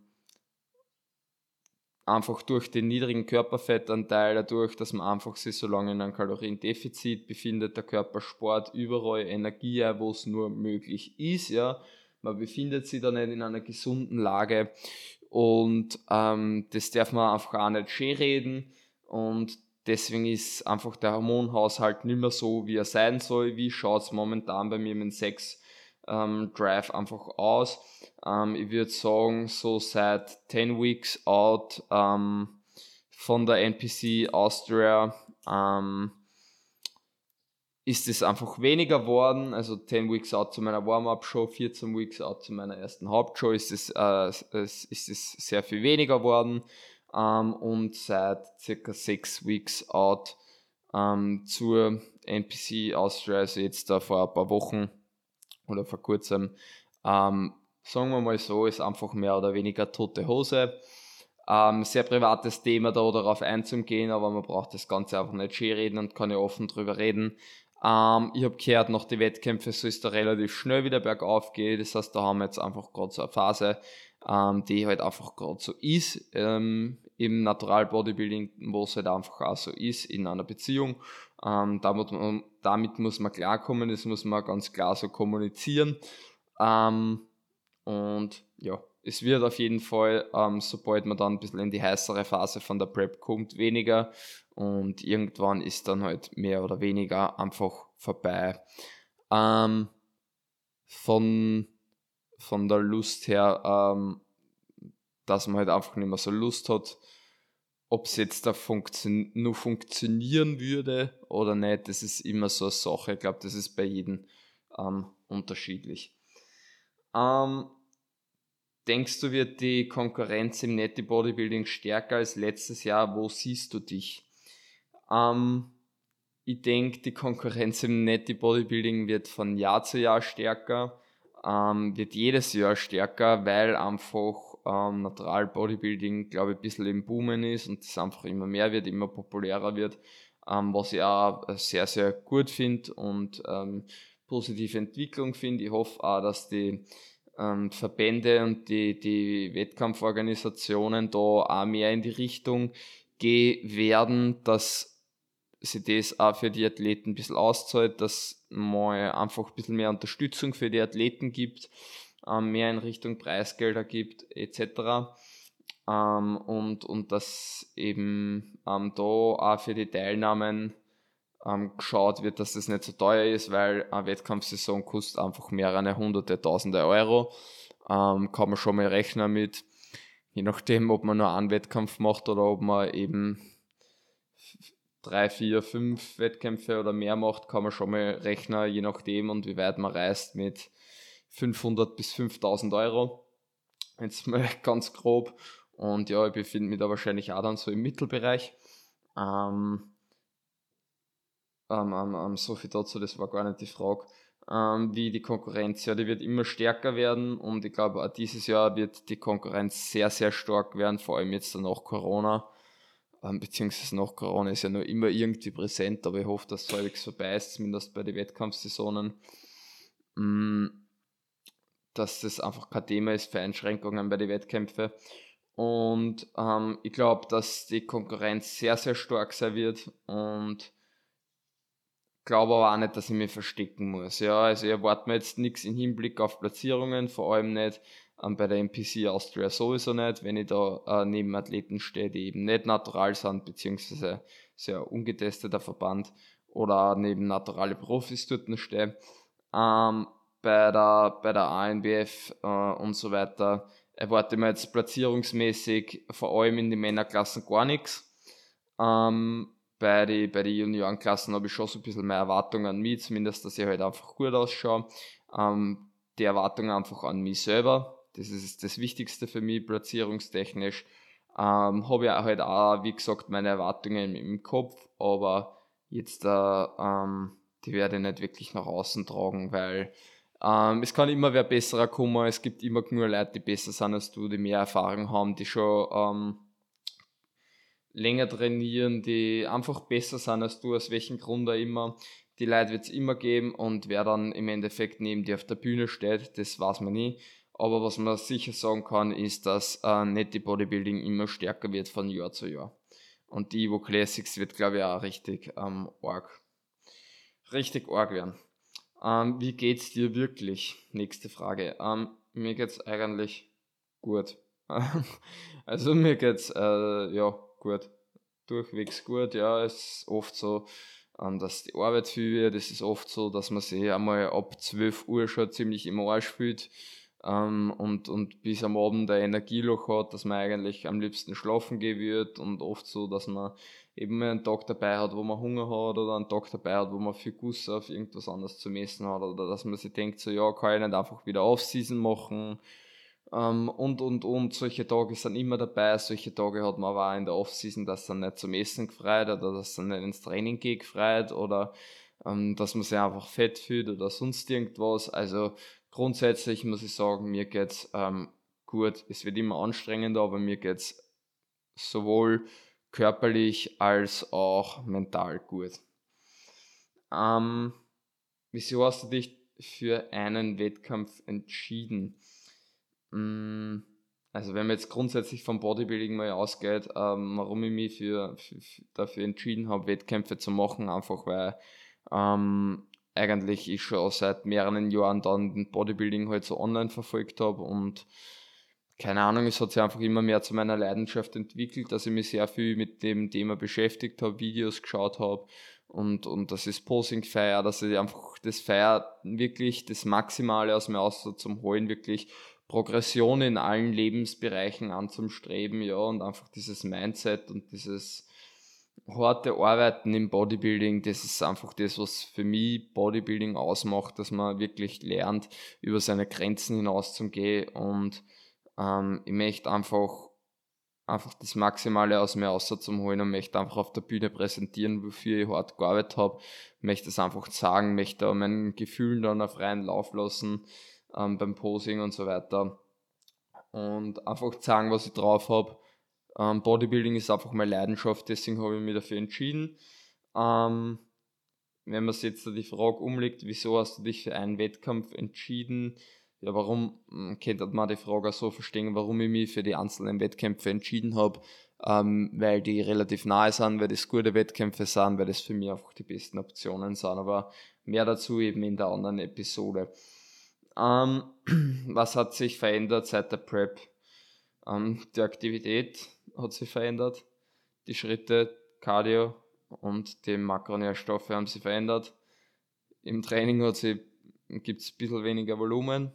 A: einfach durch den niedrigen Körperfettanteil, dadurch, dass man einfach sich so lange in einem Kaloriendefizit befindet, der Körper spart überall Energie, wo es nur möglich ist, ja. Man befindet sich da nicht in einer gesunden Lage und ähm, das darf man einfach auch nicht schön reden und deswegen ist einfach der Hormonhaushalt nicht mehr so, wie er sein soll. Wie schaut es momentan bei mir mit Sex ähm, Drive einfach aus? Ähm, ich würde sagen, so seit 10 Weeks out ähm, von der NPC Austria ähm, ist es einfach weniger geworden. Also 10 Weeks out zu meiner Warm-Up-Show, 14 Weeks out zu meiner ersten Hauptshow ist es, äh, ist es sehr viel weniger geworden. Ähm, und seit circa 6 Weeks out ähm, zur NPC Austria, also jetzt da vor ein paar Wochen oder vor kurzem, ähm, sagen wir mal so, ist einfach mehr oder weniger tote Hose. Ähm, sehr privates Thema da darauf einzugehen, aber man braucht das Ganze einfach nicht schön reden und kann ja offen drüber reden. Ähm, ich habe gehört, nach den Wettkämpfen soll es da relativ schnell wieder bergauf gehen. Das heißt, da haben wir jetzt einfach gerade so eine Phase, ähm, die halt einfach gerade so ist ähm, im Natural Bodybuilding, wo es halt einfach auch so ist in einer Beziehung. Ähm, damit, damit, muss man klarkommen, das muss man ganz klar so kommunizieren. Ähm, und ja, es wird auf jeden Fall, ähm, sobald man dann ein bisschen in die heißere Phase von der Prep kommt, weniger und irgendwann ist dann halt mehr oder weniger einfach vorbei. Ähm, von, von der Lust her, ähm, dass man halt einfach nicht mehr so Lust hat, ob es jetzt da funktio nur funktionieren würde oder nicht, das ist immer so eine Sache. Ich glaube, das ist bei jedem ähm, unterschiedlich. Ähm, Denkst du, wird die Konkurrenz im Netty Bodybuilding stärker als letztes Jahr? Wo siehst du dich? Ähm, ich denke, die Konkurrenz im Netty Bodybuilding wird von Jahr zu Jahr stärker, ähm, wird jedes Jahr stärker, weil einfach ähm, Natural Bodybuilding, glaube ich, ein bisschen im Boomen ist und es einfach immer mehr wird, immer populärer wird, ähm, was ich auch sehr, sehr gut finde und ähm, positive Entwicklung finde. Ich hoffe auch, dass die ähm, Verbände und die, die Wettkampforganisationen da auch mehr in die Richtung gehen werden, dass sie das auch für die Athleten ein bisschen auszahlt, dass mal einfach ein bisschen mehr Unterstützung für die Athleten gibt, ähm, mehr in Richtung Preisgelder gibt, etc. Ähm, und, und dass eben ähm, da auch für die Teilnahmen geschaut wird, dass das nicht so teuer ist, weil eine Wettkampfsaison kostet einfach mehrere hunderte, tausende Euro. Kann man schon mal rechnen mit, je nachdem, ob man nur einen Wettkampf macht oder ob man eben drei, vier, fünf Wettkämpfe oder mehr macht, kann man schon mal rechnen, je nachdem und wie weit man reist mit 500 bis 5000 Euro. Jetzt mal [LAUGHS] ganz grob. Und ja, ich befinde mich da wahrscheinlich auch dann so im Mittelbereich. Ähm, ähm, ähm, ähm, so viel dazu, das war gar nicht die Frage. Ähm, wie die Konkurrenz, ja, die wird immer stärker werden und ich glaube, auch dieses Jahr wird die Konkurrenz sehr, sehr stark werden, vor allem jetzt nach Corona. Ähm, beziehungsweise nach Corona ist ja nur immer irgendwie präsent, aber ich hoffe, dass es halbwegs vorbei ist, zumindest bei den Wettkampfsaisonen. Mm, dass das einfach kein Thema ist für Einschränkungen bei den Wettkämpfen. Und ähm, ich glaube, dass die Konkurrenz sehr, sehr stark sein wird und glaube aber auch nicht, dass ich mich verstecken muss. Ja, also ich erwarte mir jetzt nichts im Hinblick auf Platzierungen, vor allem nicht ähm, bei der NPC Austria sowieso nicht, wenn ich da äh, neben Athleten stehe, die eben nicht natural sind, beziehungsweise sehr ungetesteter Verband oder neben naturale Profis dort stehe. Ähm, bei der, bei der ANBF äh, und so weiter erwarte ich mir jetzt platzierungsmäßig vor allem in den Männerklassen gar nichts. Ähm, bei den bei die Juniorenklassen habe ich schon so ein bisschen mehr Erwartungen an mich, zumindest, dass ich halt einfach gut ausschaue. Ähm, die Erwartungen einfach an mich selber. Das ist das Wichtigste für mich, platzierungstechnisch. Ähm, habe ich halt auch, wie gesagt, meine Erwartungen im Kopf, aber jetzt, äh, ähm, die werde ich nicht wirklich nach außen tragen, weil ähm, es kann immer wer besserer kommen, es gibt immer nur Leute, die besser sind als du, die mehr Erfahrung haben, die schon ähm, länger trainieren, die einfach besser sind als du, aus welchem Grund auch immer. Die Leute wird es immer geben und wer dann im Endeffekt neben dir auf der Bühne steht, das weiß man nie. Aber was man sicher sagen kann, ist, dass äh, Netty Bodybuilding immer stärker wird von Jahr zu Jahr. Und die Evo Classics wird, glaube ich, auch richtig ähm, arg. Richtig arg werden. Ähm, wie geht's dir wirklich? Nächste Frage. Ähm, mir geht's eigentlich gut. [LAUGHS] also mir geht's äh, ja gut, durchwegs gut. Ja, es ist oft so, ähm, dass die Arbeit viel wird. Es ist oft so, dass man sich einmal ab 12 Uhr schon ziemlich im Arsch fühlt ähm, und, und bis am Abend ein Energieloch hat, dass man eigentlich am liebsten schlafen gehen wird und oft so, dass man eben einen Tag dabei hat, wo man Hunger hat oder einen Tag dabei hat, wo man viel Guss auf irgendwas anderes zu messen hat oder dass man sich denkt, so ja, kann ich nicht einfach wieder Off-Season machen ähm, und, und, und solche Tage sind immer dabei. Solche Tage hat man aber auch in der Offseason, dass dann nicht zum Essen gefreut oder dass dann nicht ins Training geht gefreut oder ähm, dass man sich einfach fett fühlt oder sonst irgendwas. Also grundsätzlich muss ich sagen, mir geht es ähm, gut. Es wird immer anstrengender, aber mir geht es sowohl körperlich als auch mental gut. Ähm, wieso hast du dich für einen Wettkampf entschieden? Mm, also wenn man jetzt grundsätzlich vom Bodybuilding mal ausgeht, ähm, warum ich mich für, für, dafür entschieden habe, Wettkämpfe zu machen, einfach weil ähm, eigentlich ich schon seit mehreren Jahren dann Bodybuilding halt so online verfolgt habe und keine Ahnung, es hat sich einfach immer mehr zu meiner Leidenschaft entwickelt, dass ich mich sehr viel mit dem Thema beschäftigt habe, Videos geschaut habe und, und das ist Posing feier, dass ich einfach das feier wirklich das Maximale aus mir aus zum Holen, wirklich Progression in allen Lebensbereichen anzustreben, ja, und einfach dieses Mindset und dieses harte Arbeiten im Bodybuilding, das ist einfach das, was für mich Bodybuilding ausmacht, dass man wirklich lernt, über seine Grenzen hinaus zu gehen und ähm, ich möchte einfach, einfach das Maximale aus mir holen und möchte einfach auf der Bühne präsentieren, wofür ich hart gearbeitet habe, möchte es einfach sagen, möchte meinen Gefühlen dann auf freien Lauf lassen ähm, beim Posing und so weiter und einfach sagen, was ich drauf habe. Ähm, Bodybuilding ist einfach meine Leidenschaft, deswegen habe ich mich dafür entschieden. Ähm, wenn man sich jetzt die Frage umlegt, wieso hast du dich für einen Wettkampf entschieden? Ja, warum hm, könnte man die Frage auch so verstehen, warum ich mich für die einzelnen Wettkämpfe entschieden habe? Ähm, weil die relativ nahe sind, weil das gute Wettkämpfe sind, weil das für mich einfach die besten Optionen sind. Aber mehr dazu eben in der anderen Episode. Ähm, [CLEARS THROAT] was hat sich verändert seit der Prep? Ähm, die Aktivität hat sich verändert, die Schritte, Cardio und die Makronährstoffe haben sich verändert. Im Training gibt es ein bisschen weniger Volumen.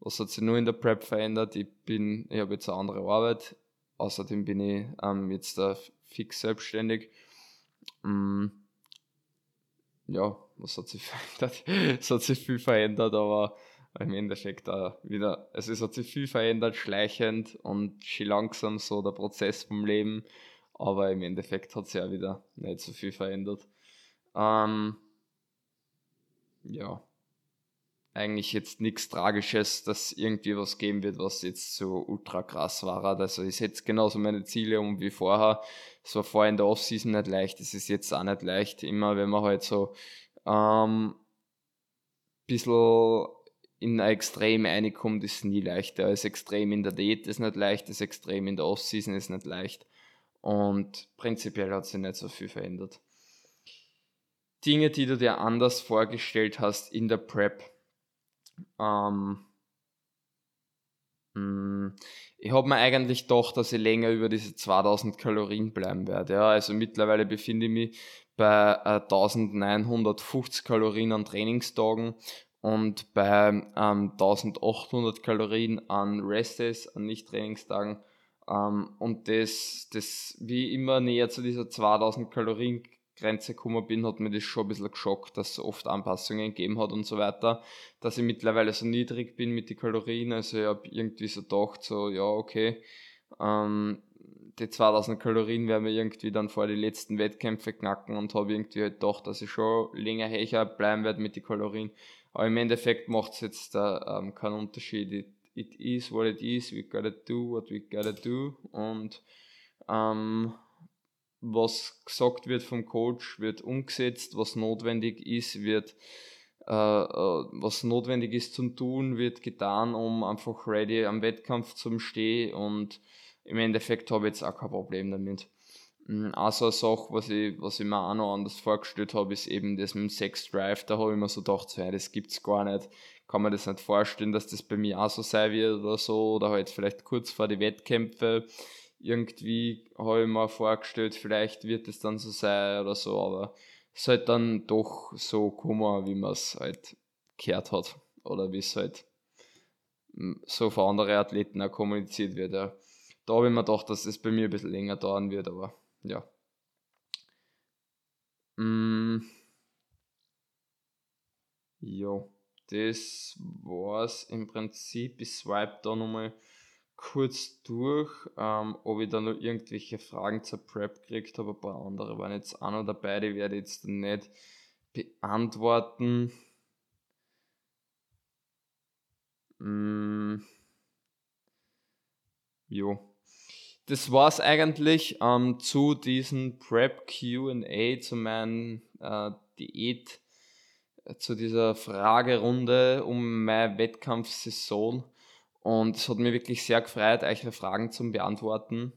A: Was hat sich nur in der Prep verändert? Ich ich habe jetzt eine andere Arbeit. Außerdem bin ich ähm, jetzt da fix selbstständig. Mm, ja, was hat sich [LAUGHS] verändert? es hat sich viel verändert, aber im Endeffekt auch wieder, also es hat sich viel verändert, schleichend und schon langsam so der Prozess vom Leben, aber im Endeffekt hat sich ja wieder nicht so viel verändert. Ähm, ja, eigentlich jetzt nichts Tragisches, dass irgendwie was geben wird, was jetzt so ultra krass war. Also ich setze genauso meine Ziele um wie vorher. Es war vorher in der Offseason nicht leicht, es ist jetzt auch nicht leicht. Immer wenn man halt so ähm, bisschen in ein Extrem reinkommt, ist nie leichter. Das Extrem in der Diät ist nicht leicht, das Extrem in der Offseason ist nicht leicht. Und prinzipiell hat sich nicht so viel verändert. Dinge, die du dir anders vorgestellt hast in der Prep. Ähm, hm, ich habe mir eigentlich gedacht, dass ich länger über diese 2000 Kalorien bleiben werde. Ja, also mittlerweile befinde ich mich bei 1950 äh, Kalorien an Trainingstagen und bei ähm, 1800 Kalorien an Rest-Days, an Nicht-Trainingstagen. Ähm, und das, das, wie immer näher zu dieser 2000 Kalorien Grenze gekommen bin, hat mir das schon ein bisschen geschockt, dass es oft Anpassungen gegeben hat und so weiter, dass ich mittlerweile so niedrig bin mit den Kalorien. Also ich habe irgendwie so gedacht, so, ja, okay, ähm, die 2000 Kalorien werden wir irgendwie dann vor die letzten Wettkämpfe knacken und habe irgendwie halt gedacht, dass ich schon länger höher bleiben werde mit den Kalorien. Aber im Endeffekt macht es jetzt da ähm, keinen Unterschied. It, it is what it is, we gotta do what we gotta do. Und ähm, was gesagt wird vom Coach, wird umgesetzt, was notwendig ist, wird äh, äh, was notwendig ist zum Tun, wird getan, um einfach ready am Wettkampf zu stehen und im Endeffekt habe ich jetzt auch kein Problem damit. Mhm, also eine Sache, was ich, was ich mir auch noch anders vorgestellt habe, ist eben das mit dem Sex Drive. Da habe ich mir so gedacht, so, das es gar nicht. Kann man das nicht vorstellen, dass das bei mir auch so sein wird oder so. Oder halt vielleicht kurz vor die Wettkämpfe. Irgendwie habe ich mir vorgestellt, vielleicht wird es dann so sein oder so. Aber es ist halt dann doch so gekommen, wie man es halt gehört hat. Oder wie es halt hm, so von anderen Athleten auch kommuniziert wird. Ja. Da habe ich mir gedacht, dass es bei mir ein bisschen länger dauern wird, aber ja. Mm. Ja, das war's im Prinzip. Ich swipe da nochmal kurz durch, ähm, ob ich da noch irgendwelche Fragen zur Prep gekriegt habe. Ein paar andere waren jetzt auch noch dabei, die werde ich jetzt nicht beantworten. Mm. Jo. Das war es eigentlich ähm, zu diesem Prep QA, zu meinem äh, Diät, äh, zu dieser Fragerunde um meine Wettkampfsaison. Und es hat mich wirklich sehr gefreut, eure Fragen zu beantworten.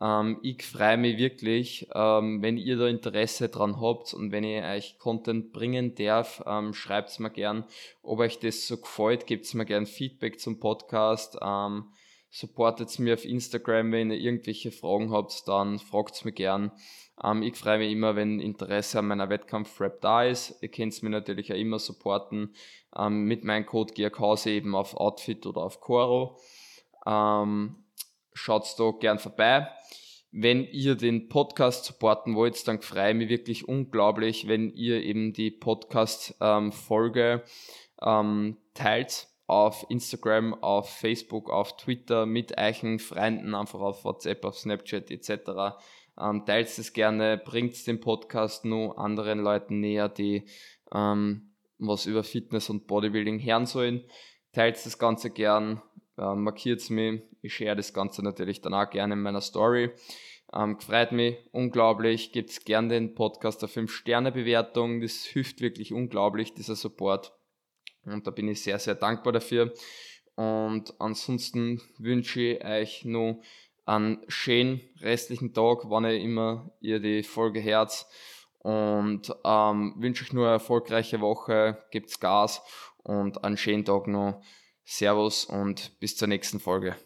A: Ähm, ich freue mich wirklich, ähm, wenn ihr da Interesse dran habt und wenn ich euch Content bringen darf, ähm, schreibt es mir gern, ob euch das so gefällt, gebt mir gern Feedback zum Podcast, ähm, supportet mir auf Instagram, wenn ihr irgendwelche Fragen habt, dann fragt mir gern. Ähm, ich freue mich immer, wenn Interesse an meiner Wettkampf-Rap da ist. Ihr könnt mir natürlich auch immer supporten ähm, mit meinem Code GRKs eben auf Outfit oder auf Coro. Ähm, schaut da gern vorbei. Wenn ihr den Podcast supporten wollt, dann freue ich mich wirklich unglaublich, wenn ihr eben die Podcast-Folge ähm, teilt auf Instagram, auf Facebook, auf Twitter mit euren Freunden, einfach auf WhatsApp, auf Snapchat etc. Ähm, teilt es gerne, bringt den Podcast nur anderen Leuten näher, die ähm, was über Fitness und Bodybuilding hören sollen. Teilt das Ganze gern, äh, markiert es mich. Ich share das Ganze natürlich dann auch gerne in meiner Story. Ähm, freut mich unglaublich. Gebt gerne den Podcast eine 5-Sterne-Bewertung. Das hilft wirklich unglaublich, dieser Support. Und da bin ich sehr, sehr dankbar dafür. Und ansonsten wünsche ich euch noch einen schönen restlichen Tag, wann ihr immer ihr die Folge hört. Und ähm, wünsche euch nur eine erfolgreiche Woche, gebt's Gas und einen schönen Tag noch. Servus und bis zur nächsten Folge.